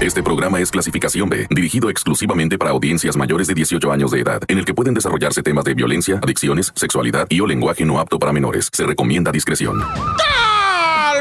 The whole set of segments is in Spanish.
Este programa es clasificación B, dirigido exclusivamente para audiencias mayores de 18 años de edad, en el que pueden desarrollarse temas de violencia, adicciones, sexualidad y o lenguaje no apto para menores. Se recomienda discreción.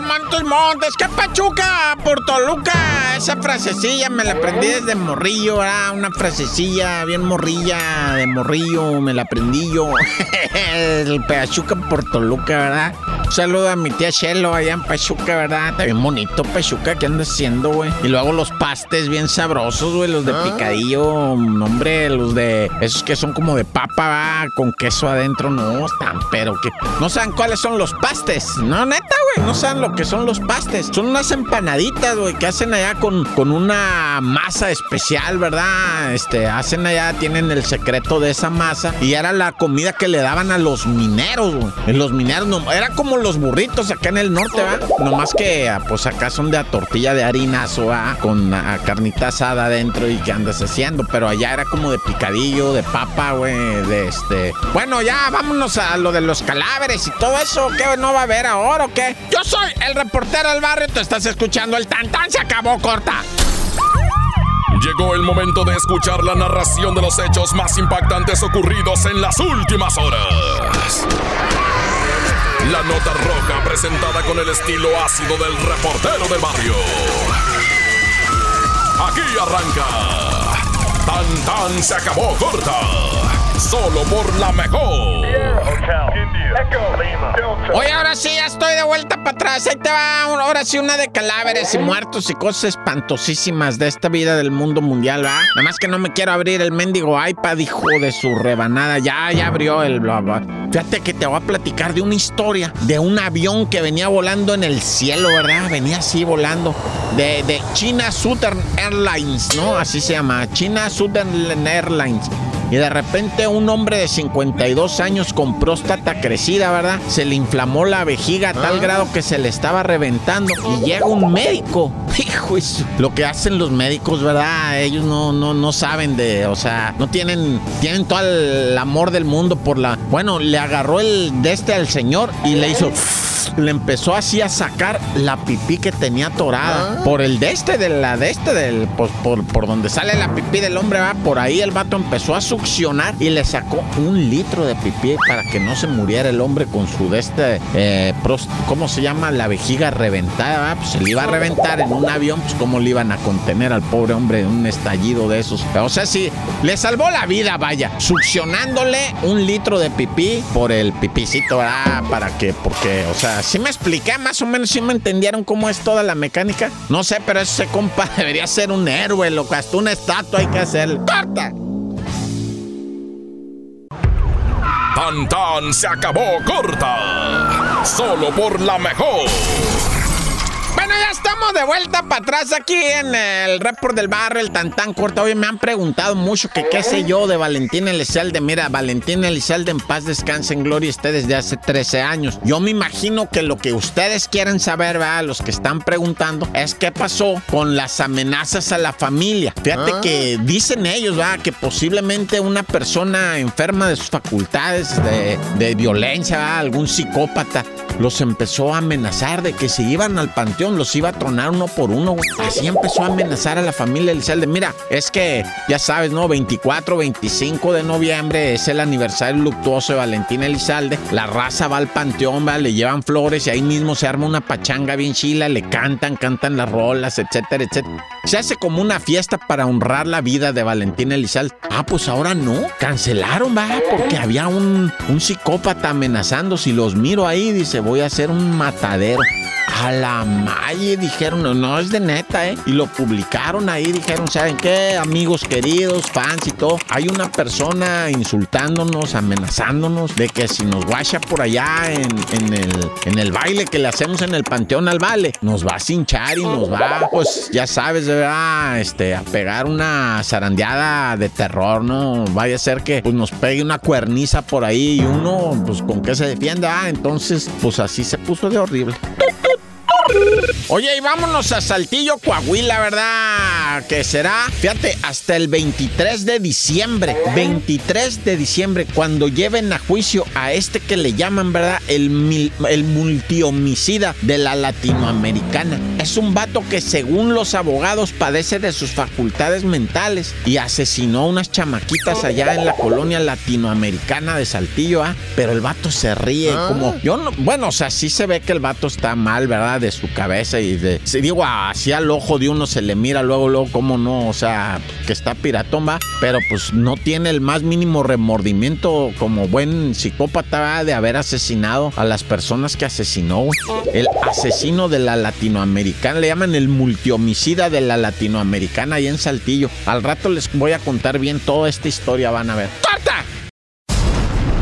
Montes, Montes, qué pachuca por Toluca. Esa frasecilla me la aprendí desde morrillo, ¿verdad? Una frasecilla bien morrilla, de morrillo, me la aprendí yo. El Pachuca por Toluca, ¿verdad? Saludo a mi tía Chelo allá en Pachuca, ¿verdad? Está bien bonito Pachuca, ¿qué anda haciendo, güey? Y luego los pastes bien sabrosos, güey, los de picadillo, hombre, los de esos que son como de papa, ¿verdad? Con queso adentro, no, están, pero que no saben cuáles son los pastes, no, neta, güey, no saben lo que son los pastes. Son unas empanaditas, güey, que hacen allá con, con una masa especial, ¿verdad? Este, hacen allá, tienen el secreto de esa masa y era la comida que le daban a los mineros, güey. Los mineros, no, era como los burritos acá en el norte, ¿verdad? Nomás que, ah, pues acá son de a tortilla de harinazo, ¿verdad? Con a, carnita asada adentro y que andas haciendo, pero allá era como de picadillo, de papa, güey, de este... Bueno, ya vámonos a lo de los caláveres y todo eso, ¿qué no va a haber ahora o qué? Yo soy el reportero del barrio, te estás escuchando el tantán, se acabó corta. Llegó el momento de escuchar la narración de los hechos más impactantes ocurridos en las últimas horas. La nota roja presentada con el estilo ácido del reportero del barrio. Aquí arranca. Tan tan se acabó corta. Solo por la mejor. Oye, ahora sí, ya estoy de vuelta para atrás. Ahí te va. Ahora sí, una de cadáveres y muertos y cosas espantosísimas de esta vida del mundo mundial, ¿va? Nada más que no me quiero abrir el mendigo iPad, hijo de su rebanada. Ya, ya abrió el bla, bla. Fíjate que te voy a platicar de una historia de un avión que venía volando en el cielo, ¿verdad? Venía así volando. De, de China Southern Airlines, ¿no? Así se llama. China Southern Airlines. Y de repente un hombre de 52 años con próstata crecida, ¿verdad? Se le inflamó la vejiga a tal grado que se le estaba reventando. Y llega un médico. Hijo, eso. lo que hacen los médicos, ¿verdad? Ellos no, no, no saben de, o sea, no tienen, tienen todo el amor del mundo por la... Bueno, le agarró el de este al señor y le hizo le empezó así a sacar la pipí que tenía torada. Por el de este, de la de este, del, pues, por, por donde sale la pipí del hombre, va. Por ahí el vato empezó a succionar y le sacó un litro de pipí para que no se muriera el hombre con su de este, eh, ¿cómo se llama? La vejiga reventada, ¿va? Pues se le iba a reventar en un avión, pues cómo le iban a contener al pobre hombre en un estallido de esos. O sea, sí, le salvó la vida, vaya, succionándole un litro de pipí por el pipicito, ¿verdad? Para que, porque, o sea, si me expliqué, más o menos, si me entendieron cómo es toda la mecánica. No sé, pero ese compa debería ser un héroe, loco. Hasta una estatua hay que hacer. ¡Corta! Tan tan se acabó corta. Solo por la mejor. Bueno, ya estamos de vuelta para atrás aquí en el report del barrio, el tan tan corto. Hoy me han preguntado mucho que qué sé yo de Valentín Elizalde. Mira, Valentín Elizalde en paz descanse en gloria esté desde hace 13 años. Yo me imagino que lo que ustedes quieren saber, ¿verdad? los que están preguntando, es qué pasó con las amenazas a la familia. Fíjate Ah. que dicen ellos, ¿verdad? Que posiblemente una persona enferma de sus facultades de, de violencia, ¿verdad? algún psicópata, los empezó a amenazar de que si iban al panteón los iba a tronar uno por uno. Así empezó a amenazar a la familia Elizalde. Mira, es que ya sabes, ¿no? 24, 25 de noviembre es el aniversario luctuoso de Valentín Elizalde. La raza va al panteón, le llevan flores y ahí mismo se arma una pachanga bien chila, le cantan, cantan las rolas, etcétera, etcétera. Se hace como una fiesta para honrar la vida de Valentín Elizalde. Ah, pues ahora no. Cancelaron, va, porque había un, un psicópata amenazando. Si los miro ahí, dice, voy a hacer un matadero. A la malle dijeron, no, no es de neta, ¿eh? Y lo publicaron ahí, dijeron, ¿saben qué? Amigos queridos, fans y todo. Hay una persona insultándonos, amenazándonos de que si nos guacha por allá en, en el, en el baile que le hacemos en el Panteón al Vale, nos va a cinchar y nos va, pues ya sabes, de verdad, este, a pegar una zarandeada de terror, ¿no? Vaya a ser que pues, nos pegue una cuerniza por ahí y uno, pues con qué se defienda. Ah, entonces, pues así se puso de horrible. Oye, y vámonos a Saltillo, Coahuila, ¿verdad? Que será, fíjate, hasta el 23 de diciembre. 23 de diciembre, cuando lleven a juicio a este que le llaman, ¿verdad? El, el multihomicida de la latinoamericana. Es un vato que según los abogados padece de sus facultades mentales y asesinó a unas chamaquitas allá en la colonia latinoamericana de Saltillo, ¿ah? Pero el vato se ríe ah. como... Yo no, bueno, o sea, sí se ve que el vato está mal, ¿verdad? De su cabeza y de... Si digo, hacia el ojo de uno se le mira luego, luego, cómo no, o sea, que está piratón, ¿va? Pero pues no tiene el más mínimo remordimiento como buen psicópata de haber asesinado a las personas que asesinó, El asesino de la latinoamericana, le llaman el multihomicida de la latinoamericana ahí en Saltillo. Al rato les voy a contar bien toda esta historia, van a ver. ¡Corta!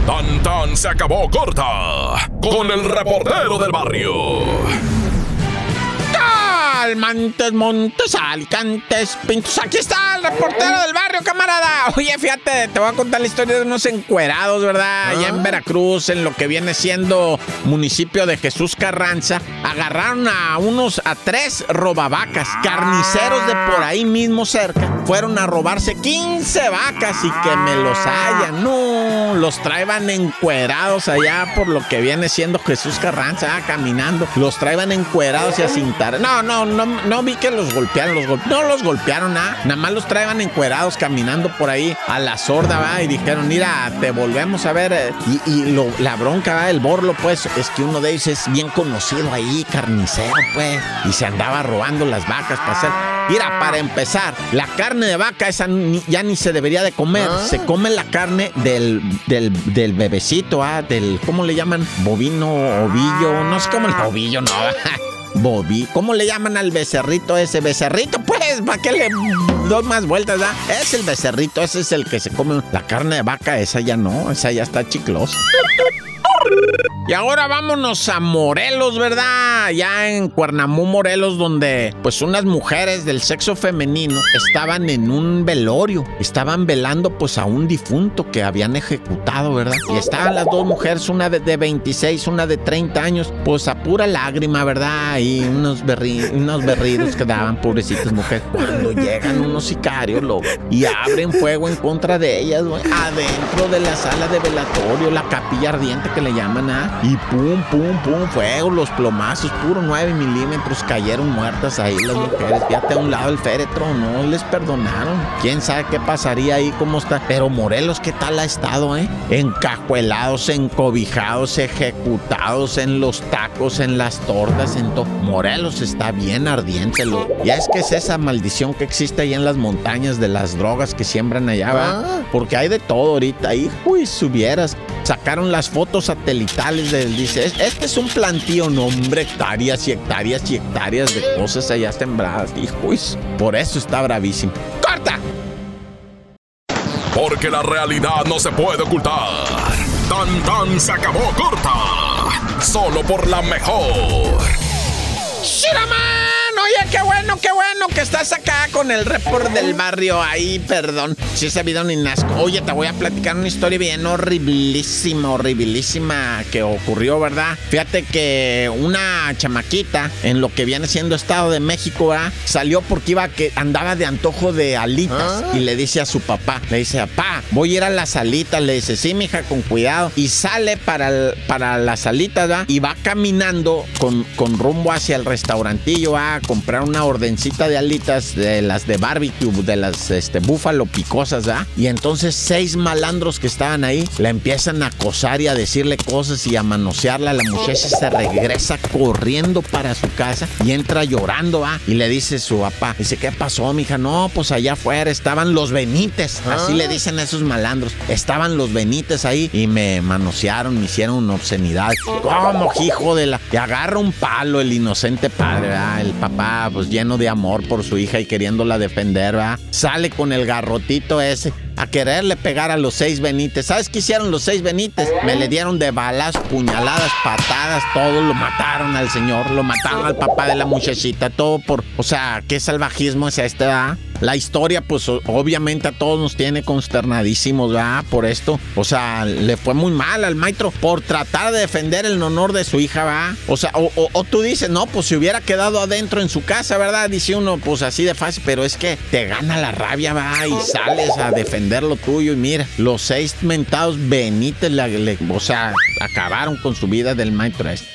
Tan tan se acabó corta con el reportero del barrio. Almantes, Montes, Alicantes, Pintos. Aquí está el reportero del barrio, camarada. Oye, fíjate, te voy a contar la historia de unos encuerados, ¿verdad? Allá en ah. Veracruz, en lo que viene siendo municipio de Jesús Carranza. Agarraron a unos, a tres robavacas, carniceros de por ahí mismo cerca. Fueron a robarse 15 vacas y que me los hayan. No, los traían encuerados allá por lo que viene siendo Jesús Carranza, ah, caminando. Los traían encuerados y a cintar. No, no, no, no vi que los golpearon, los no los golpearon, ¿ah? nada más los traían encuerados caminando por ahí a la sorda, va, y dijeron, mira, te volvemos a ver. Eh". Y, la bronca, va, el borlo, pues, es que uno de ellos es bien conocido ahí, carnicero, pues, y se andaba robando las vacas para hacer. Mira, para empezar, la carne de vaca esa ya ni se debería de comer. Ah. Se come la carne del, del, bebecito, ¿ah? Del, ¿cómo le llaman? Bovino, ovillo, no sé cómo el ovillo, no. Bobby. ¿Cómo le llaman al becerrito ese? Becerrito, pues, ¿para qué le doy más vueltas, da? Es el becerrito, ese es el que se come la carne de vaca, esa ya no, esa ya está chiclosa. Y ahora vámonos a Morelos, ¿verdad? Ya en Cuernamú, Morelos, donde pues unas mujeres del sexo femenino estaban en un velorio. Estaban velando pues a un difunto que habían ejecutado, ¿verdad? Y estaban las dos mujeres, una de, 26, una de 30 años, pues a pura lágrima, ¿verdad? Y unos, berri unos berridos que daban, pobrecitas mujeres. Cuando llegan unos sicarios, loco, y abren fuego en contra de ellas, güey, adentro de la sala de velatorio, la capilla ardiente que le llaman a... Y pum, pum, pum, fuego, los plomazos, puro 9 milímetros, cayeron muertas ahí las mujeres. Fíjate a un lado el féretro, no les perdonaron. Quién sabe qué pasaría ahí, cómo está. Pero Morelos, ¿qué tal ha estado, eh? Encajuelados, encobijados, ejecutados en los tacos, en las tortas, en todo. Morelos está bien ardiente, lo. Ya es que es esa maldición que existe ahí en las montañas de las drogas que siembran allá, ¿va? Ah. Porque hay de todo ahorita. Ahí, uy, subieras. Sacaron las fotos satelitales del dice, este es un plantío, no hombre, hectáreas y hectáreas y hectáreas de cosas allá sembradas, hijo, por eso está bravísimo. ¡Corta! Porque la realidad no se puede ocultar. Tan tan se acabó corta. Solo por la mejor. ¡Shiraman! Oye, qué bueno, qué bueno que estás acá con el report del barrio. Ahí, perdón, si ese video ni nasco. Oye, te voy a platicar una historia bien horribilísima, horribilísima que ocurrió, ¿verdad? Fíjate que una chamaquita en lo que viene siendo Estado de México, ¿verdad? Salió porque iba que andaba de antojo de alitas ah. y le dice a su papá, le dice, papá, voy a ir a las alitas. Le dice, sí, mija, con cuidado. Y sale para, para las alitas, ¿verdad? Y va caminando con, con rumbo hacia el restaurantillo, ¿verdad? Comprar una ordencita de alitas de las de barbecue, de las este, búfalo picosas, ¿ah? Y entonces seis malandros que estaban ahí la empiezan a acosar y a decirle cosas y a manosearla. La muchacha se regresa corriendo para su casa y entra llorando, ¿ah? Y le dice su papá, dice, ¿qué pasó, mija? No, pues allá afuera estaban los Benites, así le ah. dicen a esos malandros. Estaban los Benites ahí y me manosearon, me hicieron una obscenidad. ¿Cómo, hijo de la? Y agarra un palo el inocente padre, ¿verdad? El papá pues lleno de amor por su hija y queriéndola defender, ¿va? Sale con el garrotito ese a quererle pegar a los seis Benites. ¿Sabes qué hicieron los seis Benites? Me le dieron de balas, puñaladas, patadas, todo. Lo mataron al señor, lo mataron al papá de la muchachita, todo por. O sea, ¿qué salvajismo es este, ah? La historia, pues obviamente a todos nos tiene consternadísimos, ¿verdad? Por esto. O sea, le fue muy mal al maestro por tratar de defender el honor de su hija, ¿verdad? O sea, o, tú dices, no, pues si hubiera quedado adentro en su casa, ¿verdad? Dice uno, pues así de fácil, pero es que te gana la rabia, va, y sales a defender lo tuyo. Y mira, los seis mentados Benítez, o sea, acabaron con su vida del maestro este.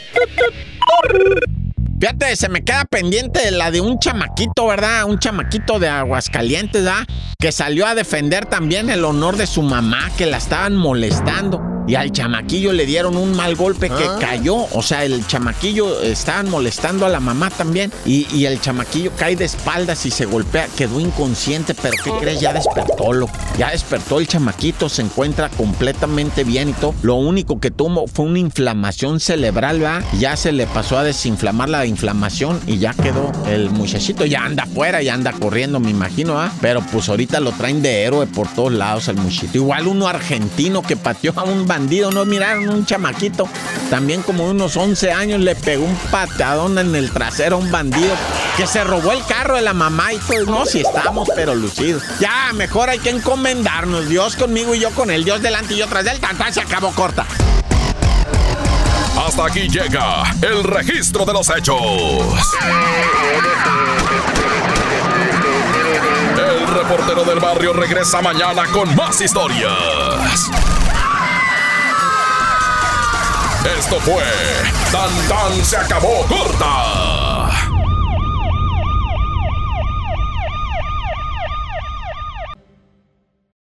Fíjate, se me queda pendiente la de un chamaquito, ¿verdad? Un chamaquito de Aguascalientes, ¿verdad? Que salió a defender también el honor de su mamá, que la estaban molestando y al chamaquillo le dieron un mal golpe que ah. cayó. O sea, el chamaquillo estaban molestando a la mamá también y, el chamaquillo cae de espaldas y se golpea, quedó inconsciente, pero ¿qué crees? Ya despertó, lo, ya despertó el chamaquito, se encuentra completamente bien y todo. Lo único que tuvo fue una inflamación cerebral, ¿va? Ya se le pasó a desinflamar la inflamación y ya quedó el muchachito, ya anda afuera, ya anda corriendo, me imagino, ¿ah? Pero pues ahorita lo traen de héroe por todos lados el muchachito. Igual uno argentino que pateó a un ¿no? Miraron un chamaquito, también como unos 11 años, le pegó un patadón en el trasero a un bandido que se robó el carro de la mamá y pues no, si estamos pero lucidos. Ya, mejor hay que encomendarnos, Dios conmigo y yo con el Dios delante y yo tras él, tanto se acabó corta. Hasta aquí llega el registro de los hechos. El reportero del barrio regresa mañana con más historias. Esto fue Tan Tan se acabó corta